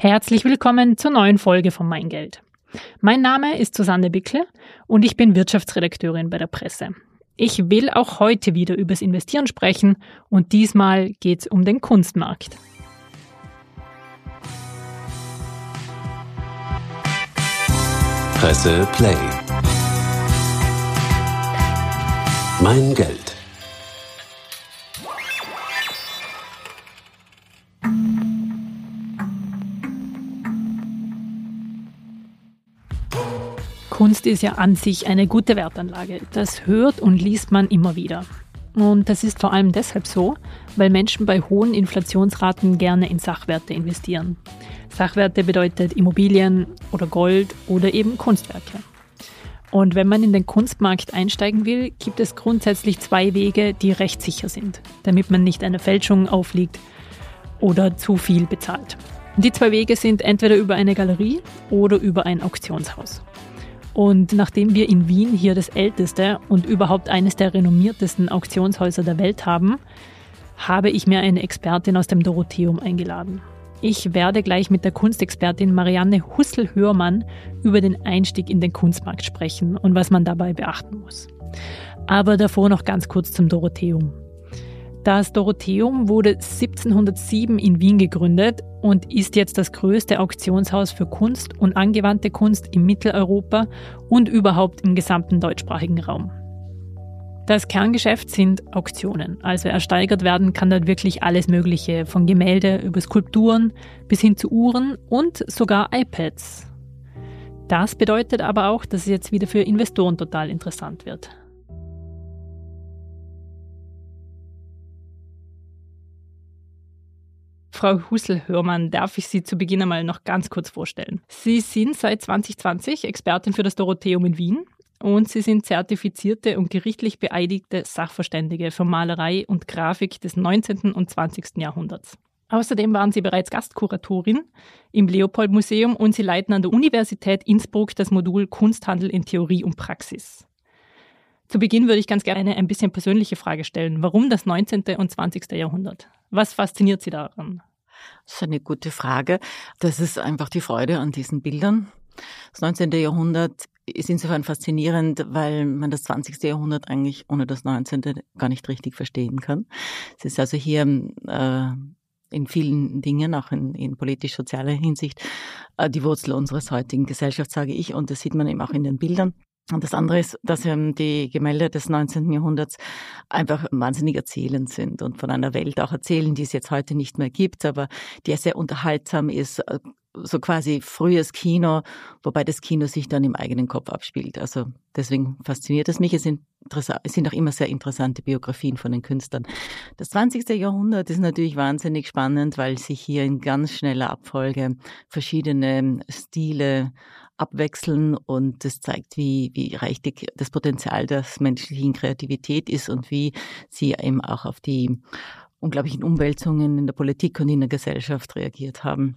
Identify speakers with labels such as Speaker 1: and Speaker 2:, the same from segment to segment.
Speaker 1: Herzlich willkommen zur neuen Folge von Mein Geld. Mein Name ist Susanne Bickel und ich bin Wirtschaftsredakteurin bei der Presse. Ich will auch heute wieder übers Investieren sprechen und diesmal geht es um den Kunstmarkt.
Speaker 2: Presse Play. Mein Geld.
Speaker 1: Kunst ist ja an sich eine gute Wertanlage. Das hört und liest man immer wieder. Und das ist vor allem deshalb so, weil Menschen bei hohen Inflationsraten gerne in Sachwerte investieren. Sachwerte bedeutet Immobilien oder Gold oder eben Kunstwerke. Und wenn man in den Kunstmarkt einsteigen will, gibt es grundsätzlich zwei Wege, die recht sicher sind, damit man nicht einer Fälschung aufliegt oder zu viel bezahlt. Die zwei Wege sind entweder über eine Galerie oder über ein Auktionshaus. Und nachdem wir in Wien hier das älteste und überhaupt eines der renommiertesten Auktionshäuser der Welt haben, habe ich mir eine Expertin aus dem Dorotheum eingeladen. Ich werde gleich mit der Kunstexpertin Marianne Hussel-Hörmann über den Einstieg in den Kunstmarkt sprechen und was man dabei beachten muss. Aber davor noch ganz kurz zum Dorotheum. Das Dorotheum wurde 1707 in Wien gegründet und ist jetzt das größte Auktionshaus für Kunst und angewandte Kunst in Mitteleuropa und überhaupt im gesamten deutschsprachigen Raum. Das Kerngeschäft sind Auktionen. Also ersteigert werden kann dort wirklich alles Mögliche, von Gemälde über Skulpturen bis hin zu Uhren und sogar iPads. Das bedeutet aber auch, dass es jetzt wieder für Investoren total interessant wird. Frau Hussel-Hörmann, darf ich Sie zu Beginn einmal noch ganz kurz vorstellen. Sie sind seit 2020 Expertin für das Dorotheum in Wien und Sie sind zertifizierte und gerichtlich beeidigte Sachverständige für Malerei und Grafik des 19. und 20. Jahrhunderts. Außerdem waren Sie bereits Gastkuratorin im Leopold-Museum und Sie leiten an der Universität Innsbruck das Modul Kunsthandel in Theorie und Praxis. Zu Beginn würde ich ganz gerne ein bisschen persönliche Frage stellen. Warum das 19. und 20. Jahrhundert? Was fasziniert Sie daran?
Speaker 3: Das ist eine gute Frage. Das ist einfach die Freude an diesen Bildern. Das 19. Jahrhundert ist insofern faszinierend, weil man das 20. Jahrhundert eigentlich ohne das 19. gar nicht richtig verstehen kann. Es ist also hier äh, in vielen Dingen, auch in, in politisch-sozialer Hinsicht, äh, die Wurzel unseres heutigen Gesellschaft, sage ich. Und das sieht man eben auch in den Bildern. Und das andere ist, dass ähm, die Gemälde des 19. Jahrhunderts einfach wahnsinnig erzählend sind und von einer Welt auch erzählen, die es jetzt heute nicht mehr gibt, aber die sehr unterhaltsam ist, äh, so quasi frühes Kino, wobei das Kino sich dann im eigenen Kopf abspielt. Also deswegen fasziniert es mich. Es sind, es sind auch immer sehr interessante Biografien von den Künstlern. Das 20. Jahrhundert ist natürlich wahnsinnig spannend, weil sich hier in ganz schneller Abfolge verschiedene Stile abwechseln und das zeigt, wie, wie reich die, das Potenzial der menschlichen Kreativität ist und wie sie eben auch auf die unglaublichen Umwälzungen in der Politik und in der Gesellschaft reagiert haben.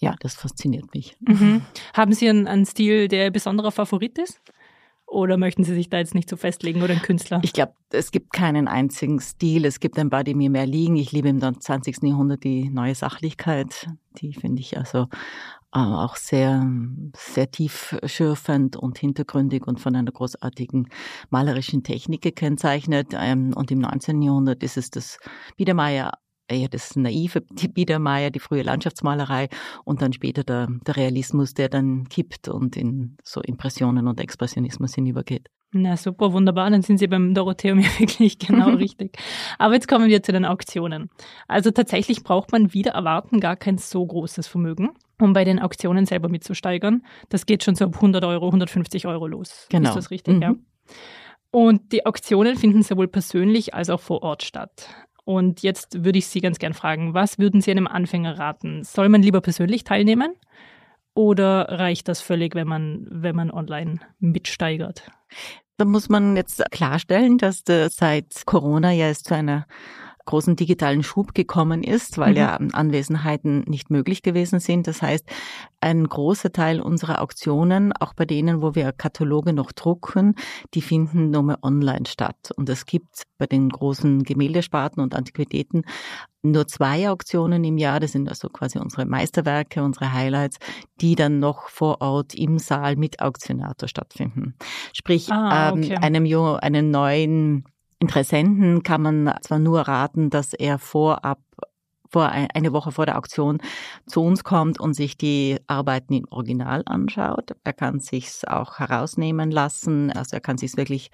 Speaker 3: Ja, das fasziniert mich.
Speaker 1: Mhm. Haben Sie einen, einen Stil, der besonderer Favorit ist? Oder möchten Sie sich da jetzt nicht so festlegen oder einen Künstler?
Speaker 3: Ich glaube, es gibt keinen einzigen Stil. Es gibt ein paar, die mir mehr liegen. Ich liebe im 20. Jahrhundert die neue Sachlichkeit. Die finde ich also auch sehr, sehr tiefschürfend und hintergründig und von einer großartigen malerischen Technik gekennzeichnet. Ähm, und im 19. Jahrhundert ist es das Biedermeier eher das naive Biedermeier, die frühe Landschaftsmalerei und dann später der, der Realismus, der dann kippt und in so Impressionen und Expressionismus hinübergeht.
Speaker 1: Na super, wunderbar. Dann sind Sie beim Dorotheum ja wirklich genau richtig. Aber jetzt kommen wir zu den Auktionen. Also tatsächlich braucht man wieder erwarten gar kein so großes Vermögen, um bei den Auktionen selber mitzusteigern. Das geht schon so ab 100 Euro, 150 Euro los.
Speaker 3: Genau.
Speaker 1: Ist das richtig?
Speaker 3: Mhm.
Speaker 1: Ja. Und die Auktionen finden sowohl persönlich als auch vor Ort statt. Und jetzt würde ich Sie ganz gern fragen, was würden Sie einem Anfänger raten? Soll man lieber persönlich teilnehmen oder reicht das völlig, wenn man, wenn man online mitsteigert?
Speaker 3: Da muss man jetzt klarstellen, dass seit Corona ja es zu einer großen digitalen Schub gekommen ist, weil mhm. ja Anwesenheiten nicht möglich gewesen sind. Das heißt, ein großer Teil unserer Auktionen, auch bei denen, wo wir Kataloge noch drucken, die finden nur mehr online statt. Und es gibt bei den großen Gemäldesparten und Antiquitäten nur zwei Auktionen im Jahr. Das sind also quasi unsere Meisterwerke, unsere Highlights, die dann noch vor Ort im Saal mit Auktionator stattfinden. Sprich, ah, ähm, okay. ähm, einem, einem neuen Interessenten kann man zwar nur raten, dass er vorab vor eine Woche vor der Auktion zu uns kommt und sich die Arbeiten im Original anschaut. Er kann sich's auch herausnehmen lassen. Also er kann sich wirklich,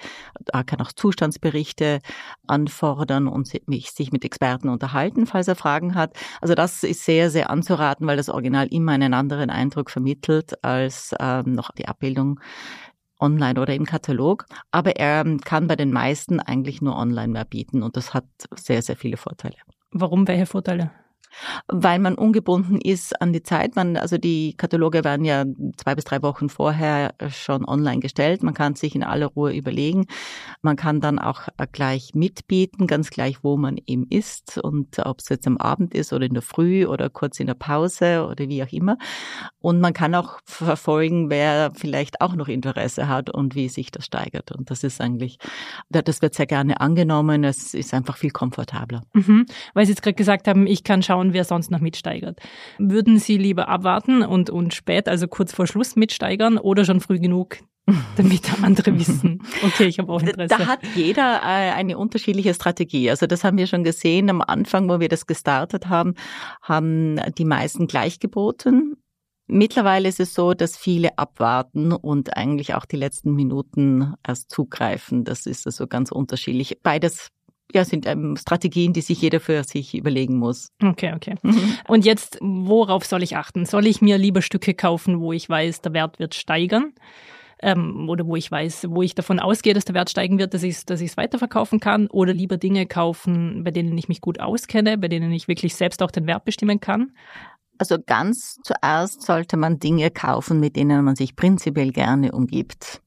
Speaker 3: er kann auch Zustandsberichte anfordern und sich mit Experten unterhalten, falls er Fragen hat. Also das ist sehr, sehr anzuraten, weil das Original immer einen anderen Eindruck vermittelt als ähm, noch die Abbildung online oder im Katalog. Aber er kann bei den meisten eigentlich nur online mehr bieten und das hat sehr, sehr viele Vorteile.
Speaker 1: Warum? Welche Vorteile?
Speaker 3: Weil man ungebunden ist an die Zeit. Man, also die Kataloge werden ja zwei bis drei Wochen vorher schon online gestellt. Man kann sich in aller Ruhe überlegen. Man kann dann auch gleich mitbieten, ganz gleich, wo man eben ist und ob es jetzt am Abend ist oder in der Früh oder kurz in der Pause oder wie auch immer. Und man kann auch verfolgen, wer vielleicht auch noch Interesse hat und wie sich das steigert. Und das ist eigentlich, das wird sehr gerne angenommen. Es ist einfach viel komfortabler.
Speaker 1: Mhm. Weil Sie jetzt gerade gesagt haben, ich kann schauen, wer sonst noch mitsteigert. Würden Sie lieber abwarten und, und spät, also kurz vor Schluss mitsteigern oder schon früh genug damit andere wissen, okay, ich habe auch Interesse.
Speaker 3: Da hat jeder äh, eine unterschiedliche Strategie. Also das haben wir schon gesehen am Anfang, wo wir das gestartet haben, haben die meisten gleich geboten. Mittlerweile ist es so, dass viele abwarten und eigentlich auch die letzten Minuten erst zugreifen. Das ist also ganz unterschiedlich. Beides ja, sind ähm, Strategien, die sich jeder für sich überlegen muss.
Speaker 1: Okay, okay. Mhm. Und jetzt, worauf soll ich achten? Soll ich mir lieber Stücke kaufen, wo ich weiß, der Wert wird steigern? Ähm, oder wo ich weiß, wo ich davon ausgehe, dass der Wert steigen wird, dass ich es dass ich's weiterverkaufen kann? Oder lieber Dinge kaufen, bei denen ich mich gut auskenne, bei denen ich wirklich selbst auch den Wert bestimmen kann?
Speaker 3: Also ganz zuerst sollte man Dinge kaufen, mit denen man sich prinzipiell gerne umgibt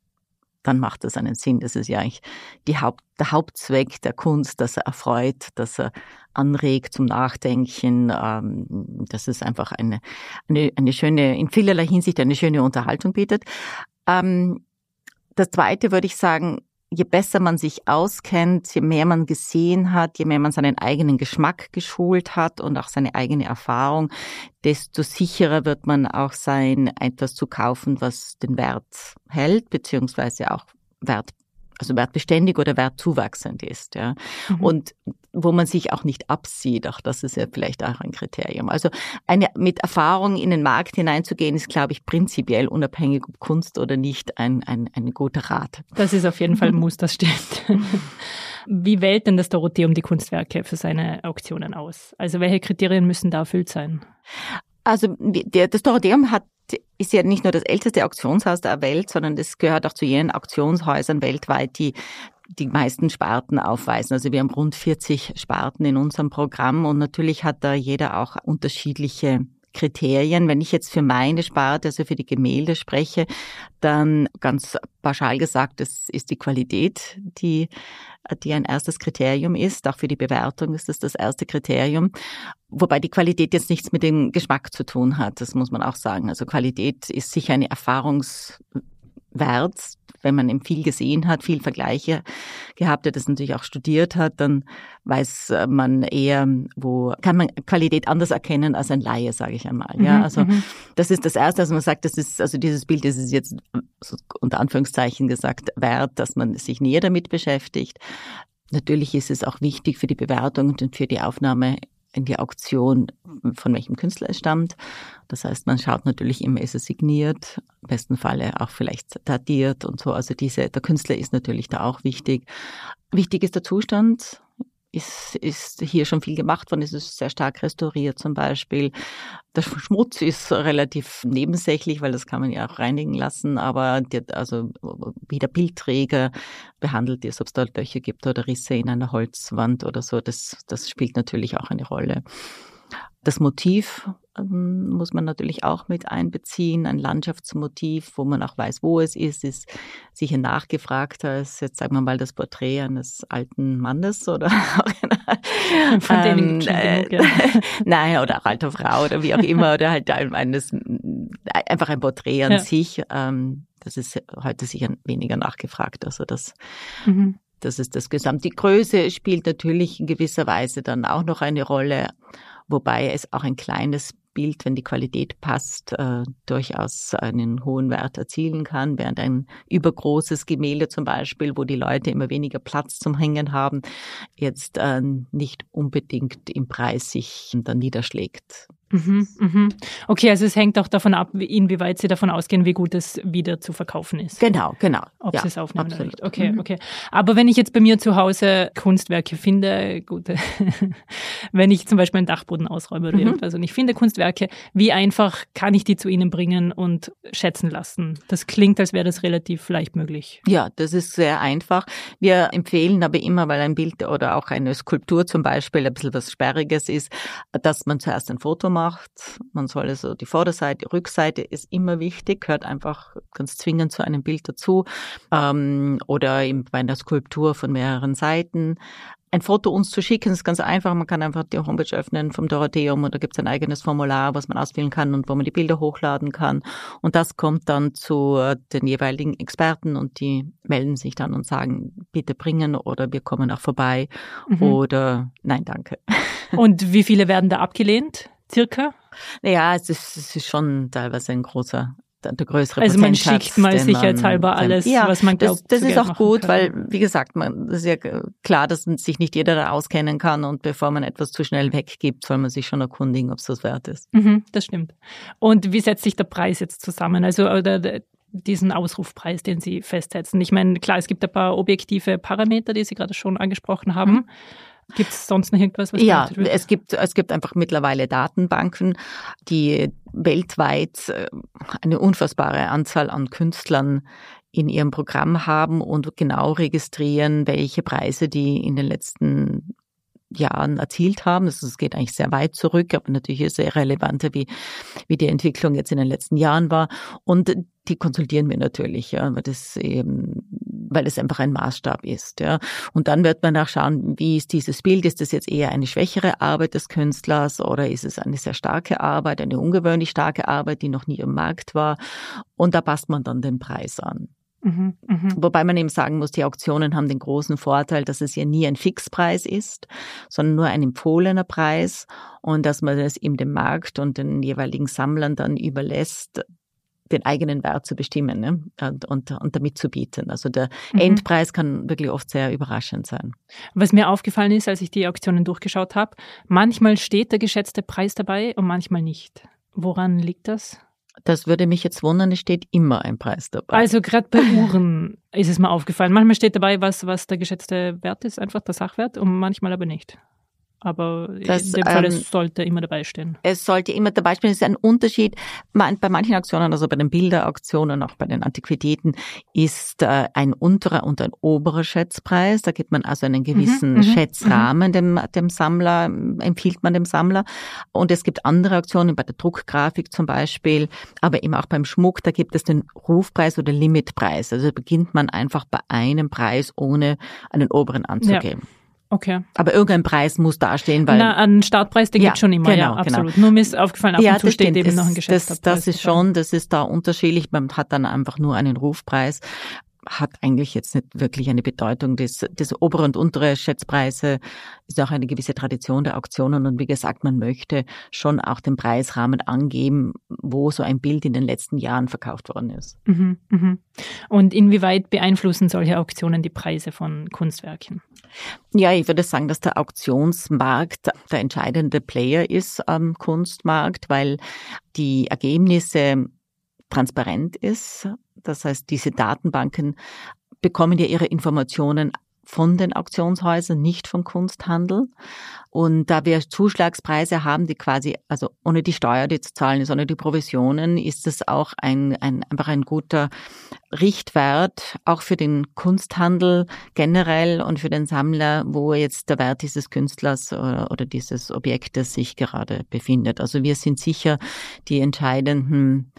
Speaker 3: dann macht das einen Sinn. Das ist ja eigentlich die Haupt, der Hauptzweck der Kunst, dass er erfreut, dass er anregt zum Nachdenken, ähm, dass es einfach eine, eine, eine schöne, in vielerlei Hinsicht eine schöne Unterhaltung bietet. Ähm, das Zweite würde ich sagen, je besser man sich auskennt, je mehr man gesehen hat, je mehr man seinen eigenen Geschmack geschult hat und auch seine eigene Erfahrung, desto sicherer wird man auch sein, etwas zu kaufen, was den Wert hält, beziehungsweise auch Wert also wertbeständig oder wertzuwachsend ist. Ja. Mhm. Und wo man sich auch nicht absieht, auch das ist ja vielleicht auch ein Kriterium. Also eine, mit Erfahrung in den Markt hineinzugehen, ist, glaube ich, prinzipiell unabhängig ob Kunst oder nicht ein, ein, ein guter Rat.
Speaker 1: Das ist auf jeden Fall ein Muss, das stimmt. Wie wählt denn das Dorotheum die Kunstwerke für seine Auktionen aus? Also welche Kriterien müssen da erfüllt sein?
Speaker 3: Also der, das Dorotheum hat ist ja nicht nur das älteste Auktionshaus der Welt, sondern es gehört auch zu jenen Auktionshäusern weltweit, die die meisten Sparten aufweisen. Also wir haben rund 40 Sparten in unserem Programm und natürlich hat da jeder auch unterschiedliche Kriterien. Wenn ich jetzt für meine Sparte, also für die Gemälde spreche, dann ganz pauschal gesagt, das ist die Qualität, die, die ein erstes Kriterium ist. Auch für die Bewertung ist das das erste Kriterium. Wobei die Qualität jetzt nichts mit dem Geschmack zu tun hat. Das muss man auch sagen. Also Qualität ist sicher eine Erfahrungs Wert, wenn man eben viel gesehen hat, viel Vergleiche gehabt hat, das natürlich auch studiert hat, dann weiß man eher, wo kann man Qualität anders erkennen als ein Laie, sage ich einmal. Ja, mhm, also mhm. das ist das Erste, also man sagt, das ist also dieses Bild, das ist jetzt unter Anführungszeichen gesagt wert, dass man sich näher damit beschäftigt. Natürlich ist es auch wichtig für die Bewertung und für die Aufnahme in die Auktion, von welchem Künstler es stammt. Das heißt, man schaut natürlich immer, ist es signiert, im besten Falle auch vielleicht datiert und so. Also diese, der Künstler ist natürlich da auch wichtig. Wichtig ist der Zustand ist, ist hier schon viel gemacht worden. Es ist sehr stark restauriert zum Beispiel. Der Schmutz ist relativ nebensächlich, weil das kann man ja auch reinigen lassen. Aber die, also wie der Bildträger behandelt ist, ob es da Löcher gibt oder Risse in einer Holzwand oder so, das, das spielt natürlich auch eine Rolle. Das Motiv ähm, muss man natürlich auch mit einbeziehen. Ein Landschaftsmotiv, wo man auch weiß, wo es ist, ist sicher nachgefragter als jetzt sagen wir mal das Porträt eines alten Mannes oder
Speaker 1: von dem ähm, äh, genug,
Speaker 3: ja. nein oder auch alter Frau oder wie auch immer oder halt eines einfach ein Porträt an ja. sich. Ähm, das ist heute sicher weniger nachgefragt. Also das mhm. Das ist das Gesamt. Die Größe spielt natürlich in gewisser Weise dann auch noch eine Rolle, wobei es auch ein kleines Bild, wenn die Qualität passt, äh, durchaus einen hohen Wert erzielen kann, während ein übergroßes Gemälde zum Beispiel, wo die Leute immer weniger Platz zum Hängen haben, jetzt äh, nicht unbedingt im Preis sich dann niederschlägt.
Speaker 1: Mhm, mhm. Okay, also es hängt auch davon ab, inwieweit Sie davon ausgehen, wie gut es wieder zu verkaufen ist.
Speaker 3: Genau, genau.
Speaker 1: Ob ja, Sie es aufnehmen absolut. oder nicht. Okay, mhm. okay. Aber wenn ich jetzt bei mir zu Hause Kunstwerke finde, gut, wenn ich zum Beispiel einen Dachboden ausräume oder mhm. irgendwas und ich finde Kunstwerke, wie einfach kann ich die zu Ihnen bringen und schätzen lassen? Das klingt, als wäre das relativ leicht möglich.
Speaker 3: Ja, das ist sehr einfach. Wir empfehlen aber immer, weil ein Bild oder auch eine Skulptur zum Beispiel ein bisschen was Sperriges ist, dass man zuerst ein Foto macht macht. Man soll also die Vorderseite, die Rückseite ist immer wichtig, gehört einfach ganz zwingend zu einem Bild dazu. Ähm, oder eben bei einer Skulptur von mehreren Seiten ein Foto uns zu schicken, ist ganz einfach. Man kann einfach die Homepage öffnen vom Dorotheum und da gibt es ein eigenes Formular, was man ausfüllen kann und wo man die Bilder hochladen kann. Und das kommt dann zu äh, den jeweiligen Experten und die melden sich dann und sagen, bitte bringen oder wir kommen auch vorbei mhm. oder nein, danke.
Speaker 1: Und wie viele werden da abgelehnt? Circa?
Speaker 3: Naja, es ist, es ist schon teilweise ein großer der größere
Speaker 1: Also man schickt mal sicherheitshalber alles,
Speaker 3: ja,
Speaker 1: was man glaubt.
Speaker 3: Das, das ist auch gut, kann. weil, wie gesagt, man, ist ja klar, dass sich nicht jeder da auskennen kann und bevor man etwas zu schnell weggibt, soll man sich schon erkundigen, ob es das wert ist.
Speaker 1: Mhm, das stimmt. Und wie setzt sich der Preis jetzt zusammen? Also oder diesen Ausrufpreis, den Sie festsetzen? Ich meine, klar, es gibt ein paar objektive Parameter, die Sie gerade schon angesprochen haben. Mhm. Gibt es sonst noch irgendwas?
Speaker 3: Was ja, es gibt, es gibt einfach mittlerweile Datenbanken, die weltweit äh, eine unfassbare Anzahl an Künstlern in ihrem Programm haben und genau registrieren, welche Preise die in den letzten Jahren erzielt haben. Das, das geht eigentlich sehr weit zurück, aber natürlich ist sehr relevanter, wie, wie die Entwicklung jetzt in den letzten Jahren war. Und die konsultieren wir natürlich, ja, weil das eben, weil es einfach ein Maßstab ist, ja. Und dann wird man nachschauen, wie ist dieses Bild? Ist das jetzt eher eine schwächere Arbeit des Künstlers oder ist es eine sehr starke Arbeit, eine ungewöhnlich starke Arbeit, die noch nie im Markt war? Und da passt man dann den Preis an. Mhm, mh. Wobei man eben sagen muss, die Auktionen haben den großen Vorteil, dass es ja nie ein Fixpreis ist, sondern nur ein empfohlener Preis und dass man das eben dem Markt und den jeweiligen Sammlern dann überlässt, den eigenen Wert zu bestimmen ne? und, und, und damit zu bieten. Also der mhm. Endpreis kann wirklich oft sehr überraschend sein.
Speaker 1: Was mir aufgefallen ist, als ich die Auktionen durchgeschaut habe, manchmal steht der geschätzte Preis dabei und manchmal nicht. Woran liegt das?
Speaker 3: Das würde mich jetzt wundern, es steht immer ein Preis dabei.
Speaker 1: Also gerade bei Uhren ist es mir aufgefallen. Manchmal steht dabei, was, was der geschätzte Wert ist, einfach der Sachwert, und manchmal aber nicht. Aber das, in dem Fall, ähm, es sollte immer dabei stehen.
Speaker 3: Es sollte immer dabei stehen. Es ist ein Unterschied. Bei manchen Auktionen, also bei den Bilderauktionen, auch bei den Antiquitäten, ist äh, ein unterer und ein oberer Schätzpreis. Da gibt man also einen gewissen mhm, mhm Schätzrahmen mhm. dem, dem Sammler, empfiehlt man dem Sammler. Und es gibt andere Auktionen, bei der Druckgrafik zum Beispiel, aber eben auch beim Schmuck, da gibt es den Rufpreis oder Limitpreis. Also beginnt man einfach bei einem Preis, ohne einen oberen anzugeben. Ja.
Speaker 1: Okay.
Speaker 3: Aber irgendein Preis muss dastehen, weil.
Speaker 1: Na, ein Startpreis, den ja, gibt schon immer, genau, ja, genau. absolut. Genau. Nur mir ist aufgefallen, ab
Speaker 3: ja,
Speaker 1: und zu steht
Speaker 3: stimmt.
Speaker 1: eben
Speaker 3: es,
Speaker 1: noch ein Geschäftspreis.
Speaker 3: Das, das ist schon, das ist da unterschiedlich. Man hat dann einfach nur einen Rufpreis hat eigentlich jetzt nicht wirklich eine Bedeutung. Das, das obere und untere Schätzpreise ist auch eine gewisse Tradition der Auktionen und wie gesagt, man möchte schon auch den Preisrahmen angeben, wo so ein Bild in den letzten Jahren verkauft worden ist.
Speaker 1: Mhm, mhm. Und inwieweit beeinflussen solche Auktionen die Preise von Kunstwerken?
Speaker 3: Ja, ich würde sagen, dass der Auktionsmarkt der entscheidende Player ist am Kunstmarkt, weil die Ergebnisse transparent ist. Das heißt, diese Datenbanken bekommen ja ihre Informationen von den Auktionshäusern, nicht vom Kunsthandel. Und da wir Zuschlagspreise haben, die quasi, also ohne die Steuer, die zu zahlen ist, ohne die Provisionen, ist es auch ein, ein, einfach ein guter Richtwert, auch für den Kunsthandel generell und für den Sammler, wo jetzt der Wert dieses Künstlers oder, oder dieses Objektes sich gerade befindet. Also wir sind sicher die entscheidenden,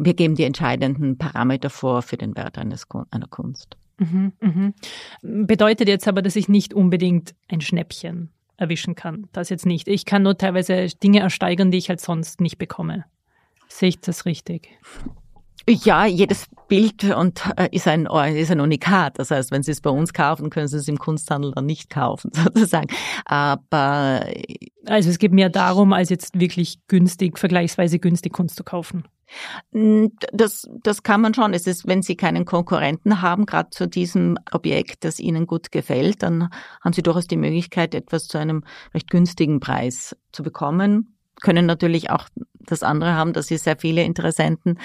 Speaker 3: wir geben die entscheidenden Parameter vor für den Wert eines, einer Kunst.
Speaker 1: Mhm, mhm. Bedeutet jetzt aber, dass ich nicht unbedingt ein Schnäppchen erwischen kann. Das jetzt nicht. Ich kann nur teilweise Dinge ersteigern, die ich halt sonst nicht bekomme. Sehe ich das richtig?
Speaker 3: Ja, jedes Bild und äh, ist ein ist ein Unikat. Das heißt, wenn Sie es bei uns kaufen, können Sie es im Kunsthandel dann nicht kaufen, sozusagen. Aber
Speaker 1: also es geht mehr darum, als jetzt wirklich günstig, vergleichsweise günstig Kunst zu kaufen.
Speaker 3: Das, das kann man schon. Es ist, wenn Sie keinen Konkurrenten haben, gerade zu diesem Objekt, das Ihnen gut gefällt, dann haben Sie durchaus die Möglichkeit, etwas zu einem recht günstigen Preis zu bekommen können natürlich auch das andere haben, dass sie sehr viele Interessenten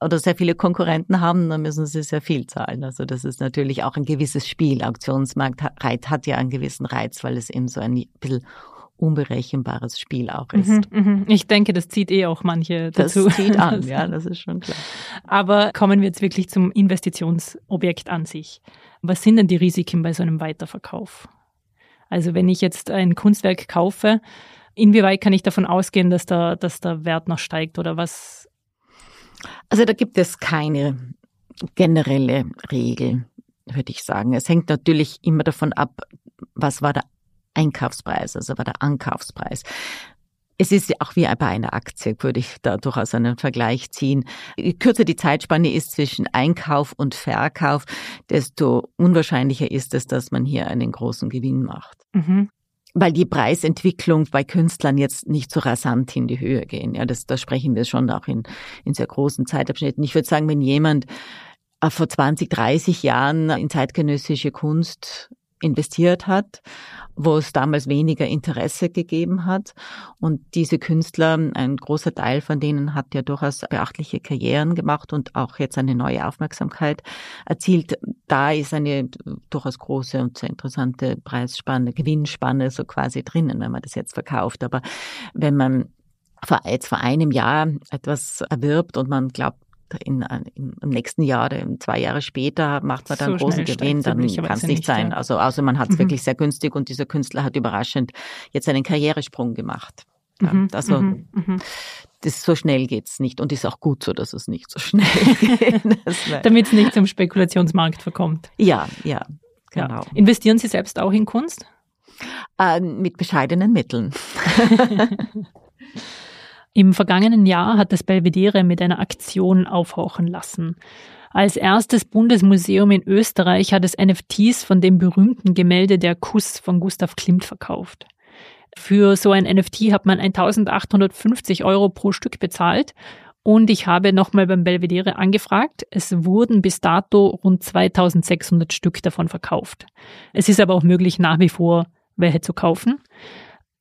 Speaker 3: oder sehr viele Konkurrenten haben, dann müssen sie sehr viel zahlen. Also das ist natürlich auch ein gewisses Spiel. Auktionsmarkt hat ja einen gewissen Reiz, weil es eben so ein bisschen unberechenbares Spiel auch ist. Mhm,
Speaker 1: mhm. Ich denke, das zieht eh auch manche dazu.
Speaker 3: Das zieht an, ja, das ist schon klar.
Speaker 1: Aber kommen wir jetzt wirklich zum Investitionsobjekt an sich. Was sind denn die Risiken bei so einem Weiterverkauf? Also wenn ich jetzt ein Kunstwerk kaufe, Inwieweit kann ich davon ausgehen, dass der, dass der Wert noch steigt oder was?
Speaker 3: Also da gibt es keine generelle Regel, würde ich sagen. Es hängt natürlich immer davon ab, was war der Einkaufspreis, also war der Ankaufspreis. Es ist auch wie bei einer Aktie, würde ich da durchaus einen Vergleich ziehen. Je kürzer die Zeitspanne ist zwischen Einkauf und Verkauf, desto unwahrscheinlicher ist es, dass man hier einen großen Gewinn macht. Mhm weil die Preisentwicklung bei Künstlern jetzt nicht so rasant in die Höhe gehen. Ja, das, da sprechen wir schon auch in, in sehr großen Zeitabschnitten. Ich würde sagen, wenn jemand äh, vor 20, 30 Jahren in zeitgenössische Kunst investiert hat, wo es damals weniger Interesse gegeben hat. Und diese Künstler, ein großer Teil von denen hat ja durchaus beachtliche Karrieren gemacht und auch jetzt eine neue Aufmerksamkeit erzielt. Da ist eine durchaus große und sehr interessante Preisspanne, Gewinnspanne so quasi drinnen, wenn man das jetzt verkauft. Aber wenn man jetzt vor einem Jahr etwas erwirbt und man glaubt, in, in, im nächsten Jahr oder zwei Jahre später macht man dann so großen Gewinn, dann kann es nicht sein. Ja. Also außer man hat es mhm. wirklich sehr günstig und dieser Künstler hat überraschend jetzt einen Karrieresprung gemacht. Ja, mhm. Also mhm. mhm. das so schnell geht's nicht und ist auch gut so, dass es nicht so schnell geht.
Speaker 1: Damit es nicht zum Spekulationsmarkt verkommt.
Speaker 3: Ja, ja, genau. Ja.
Speaker 1: Investieren Sie selbst auch in Kunst?
Speaker 3: Äh, mit bescheidenen Mitteln.
Speaker 1: Im vergangenen Jahr hat das Belvedere mit einer Aktion aufhorchen lassen. Als erstes Bundesmuseum in Österreich hat es NFTs von dem berühmten Gemälde Der Kuss von Gustav Klimt verkauft. Für so ein NFT hat man 1850 Euro pro Stück bezahlt und ich habe nochmal beim Belvedere angefragt. Es wurden bis dato rund 2600 Stück davon verkauft. Es ist aber auch möglich, nach wie vor welche zu kaufen.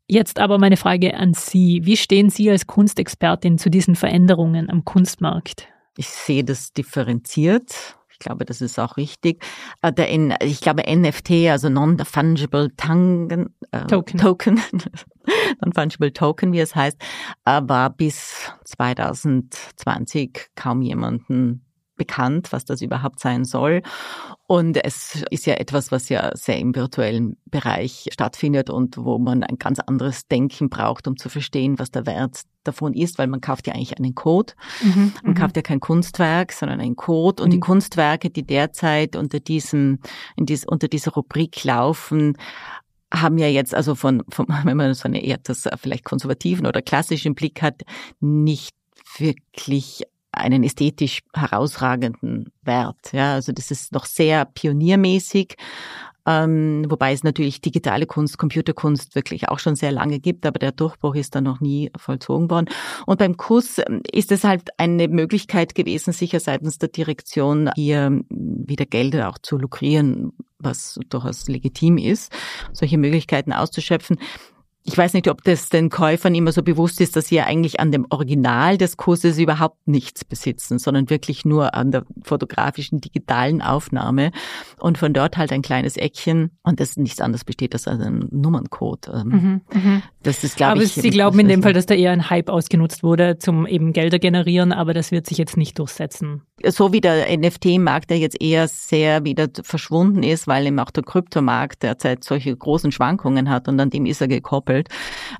Speaker 1: Jetzt aber meine Frage an Sie. Wie stehen Sie als Kunstexpertin zu diesen Veränderungen am Kunstmarkt?
Speaker 3: Ich sehe das differenziert. Ich glaube, das ist auch richtig. Äh, der ich glaube, NFT, also Non-Fungible Token, äh, Token, Token Non-Fungible Token, wie es heißt, war bis 2020 kaum jemanden bekannt, was das überhaupt sein soll. Und es ist ja etwas, was ja sehr im virtuellen Bereich stattfindet und wo man ein ganz anderes Denken braucht, um zu verstehen, was der Wert davon ist, weil man kauft ja eigentlich einen Code. Mhm, man mhm. kauft ja kein Kunstwerk, sondern einen Code. Und mhm. die Kunstwerke, die derzeit unter diesem, in dies, unter dieser Rubrik laufen, haben ja jetzt also von, von wenn man so eine eher das vielleicht konservativen oder klassischen Blick hat, nicht wirklich einen ästhetisch herausragenden Wert. Ja, also das ist noch sehr pioniermäßig, ähm, wobei es natürlich digitale Kunst, Computerkunst wirklich auch schon sehr lange gibt, aber der Durchbruch ist da noch nie vollzogen worden. Und beim Kuss ähm, ist es halt eine Möglichkeit gewesen, sicher seitens der Direktion hier wieder Gelder auch zu lukrieren, was durchaus legitim ist, solche Möglichkeiten auszuschöpfen. Ich weiß nicht, ob das den Käufern immer so bewusst ist, dass sie ja eigentlich an dem Original des Kurses überhaupt nichts besitzen, sondern wirklich nur an der fotografischen digitalen Aufnahme und von dort halt ein kleines Eckchen und das nichts anderes besteht als ein Nummerncode. Ähm, mhm,
Speaker 1: mhm, das ist, glaube ich. Aber Sie glauben in dem Fall, dass da eher ein Hype ausgenutzt wurde, zum eben Gelder generieren, aber das wird sich jetzt nicht durchsetzen.
Speaker 3: So wie der NFT-Markt, der jetzt eher sehr wieder verschwunden ist, weil eben auch der Kryptomarkt derzeit solche großen Schwankungen hat und an dem ist er gekoppelt entwickelt,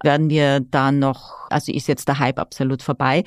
Speaker 3: werden wir da noch, also ist jetzt der Hype absolut vorbei.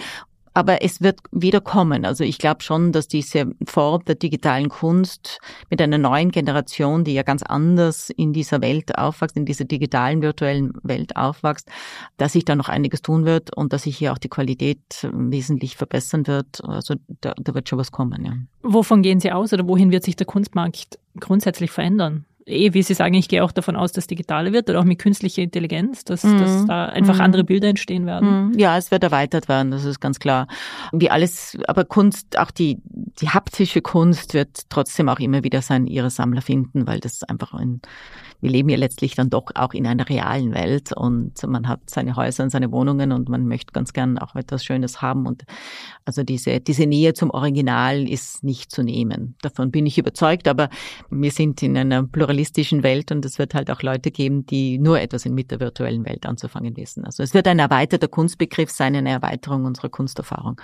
Speaker 3: Aber es wird wieder kommen. Also ich glaube schon, dass diese Form der digitalen Kunst mit einer neuen Generation, die ja ganz anders in dieser Welt aufwächst, in dieser digitalen virtuellen Welt aufwächst, dass sich da noch einiges tun wird und dass sich hier auch die Qualität wesentlich verbessern wird. Also da, da wird schon was kommen. Ja.
Speaker 1: Wovon gehen Sie aus oder wohin wird sich der Kunstmarkt grundsätzlich verändern? Eh, wie Sie sagen, ich gehe auch davon aus, dass digitale wird oder auch mit künstlicher Intelligenz, dass, mhm. dass da einfach mhm. andere Bilder entstehen werden.
Speaker 3: Mhm. Ja, es wird erweitert werden, das ist ganz klar. Wie alles, aber Kunst, auch die, die haptische Kunst wird trotzdem auch immer wieder sein, ihre Sammler finden, weil das einfach ein wir leben ja letztlich dann doch auch in einer realen Welt und man hat seine Häuser und seine Wohnungen und man möchte ganz gern auch etwas Schönes haben und also diese, diese Nähe zum Original ist nicht zu nehmen. Davon bin ich überzeugt, aber wir sind in einer pluralistischen Welt und es wird halt auch Leute geben, die nur etwas mit der virtuellen Welt anzufangen wissen. Also es wird ein erweiterter Kunstbegriff sein, eine Erweiterung unserer Kunsterfahrung.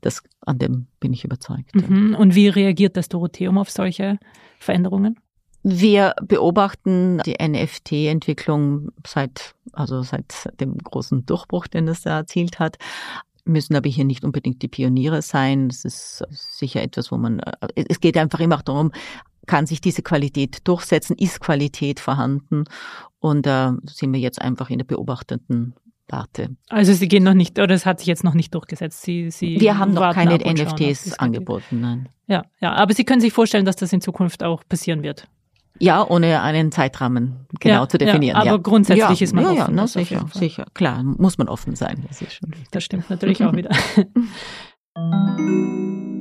Speaker 3: Das, an dem bin ich überzeugt.
Speaker 1: Mhm. Und wie reagiert das Dorotheum auf solche Veränderungen?
Speaker 3: Wir beobachten die NFT-Entwicklung seit, also seit dem großen Durchbruch, den es da erzielt hat müssen aber hier nicht unbedingt die Pioniere sein. Es ist sicher etwas, wo man, es geht einfach immer auch darum, kann sich diese Qualität durchsetzen, ist Qualität vorhanden und da äh, sind wir jetzt einfach in der beobachtenden Warte.
Speaker 1: Also Sie gehen noch nicht, oder es hat sich jetzt noch nicht durchgesetzt. Sie, Sie
Speaker 3: wir haben noch keine NFTs angeboten, nein.
Speaker 1: Ja, ja, aber Sie können sich vorstellen, dass das in Zukunft auch passieren wird.
Speaker 3: Ja, ohne einen Zeitrahmen genau ja, zu definieren.
Speaker 1: Ja, aber
Speaker 3: ja.
Speaker 1: grundsätzlich ist man
Speaker 3: ja,
Speaker 1: offen.
Speaker 3: Ja, na, sicher, sicher. Klar, muss man offen sein. Das,
Speaker 1: das stimmt natürlich auch wieder.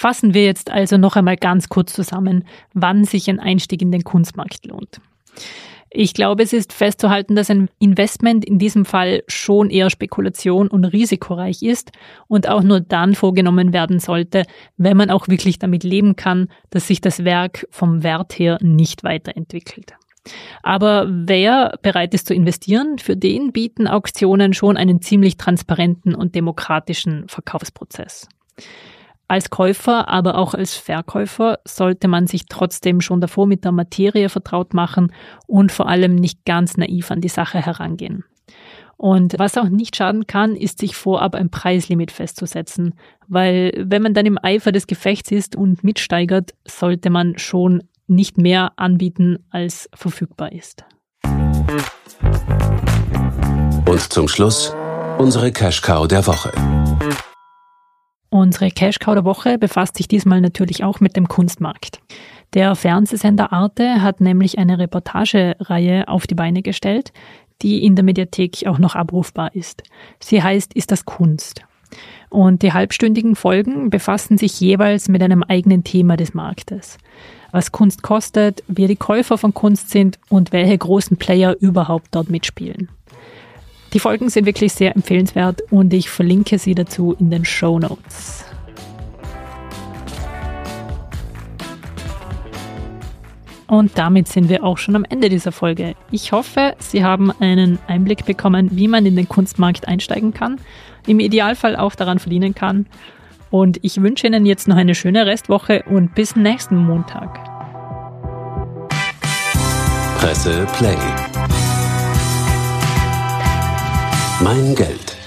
Speaker 1: Fassen wir jetzt also noch einmal ganz kurz zusammen, wann sich ein Einstieg in den Kunstmarkt lohnt. Ich glaube, es ist festzuhalten, dass ein Investment in diesem Fall schon eher Spekulation und risikoreich ist und auch nur dann vorgenommen werden sollte, wenn man auch wirklich damit leben kann, dass sich das Werk vom Wert her nicht weiterentwickelt. Aber wer bereit ist zu investieren, für den bieten Auktionen schon einen ziemlich transparenten und demokratischen Verkaufsprozess. Als Käufer, aber auch als Verkäufer sollte man sich trotzdem schon davor mit der Materie vertraut machen und vor allem nicht ganz naiv an die Sache herangehen. Und was auch nicht schaden kann, ist sich vorab ein Preislimit festzusetzen, weil wenn man dann im Eifer des Gefechts ist und mitsteigert, sollte man schon nicht mehr anbieten, als verfügbar ist.
Speaker 2: Und zum Schluss unsere Cash Cow der Woche.
Speaker 1: Unsere Cash Cow der Woche befasst sich diesmal natürlich auch mit dem Kunstmarkt. Der Fernsehsender Arte hat nämlich eine Reportagereihe auf die Beine gestellt, die in der Mediathek auch noch abrufbar ist. Sie heißt Ist das Kunst? Und die halbstündigen Folgen befassen sich jeweils mit einem eigenen Thema des Marktes. Was Kunst kostet, wer die Käufer von Kunst sind und welche großen Player überhaupt dort mitspielen. Die Folgen sind wirklich sehr empfehlenswert und ich verlinke sie dazu in den Show Notes. Und damit sind wir auch schon am Ende dieser Folge. Ich hoffe, Sie haben einen Einblick bekommen, wie man in den Kunstmarkt einsteigen kann, im Idealfall auch daran verdienen kann. Und ich wünsche Ihnen jetzt noch eine schöne Restwoche und bis nächsten Montag.
Speaker 2: Presse Play. Mein Geld.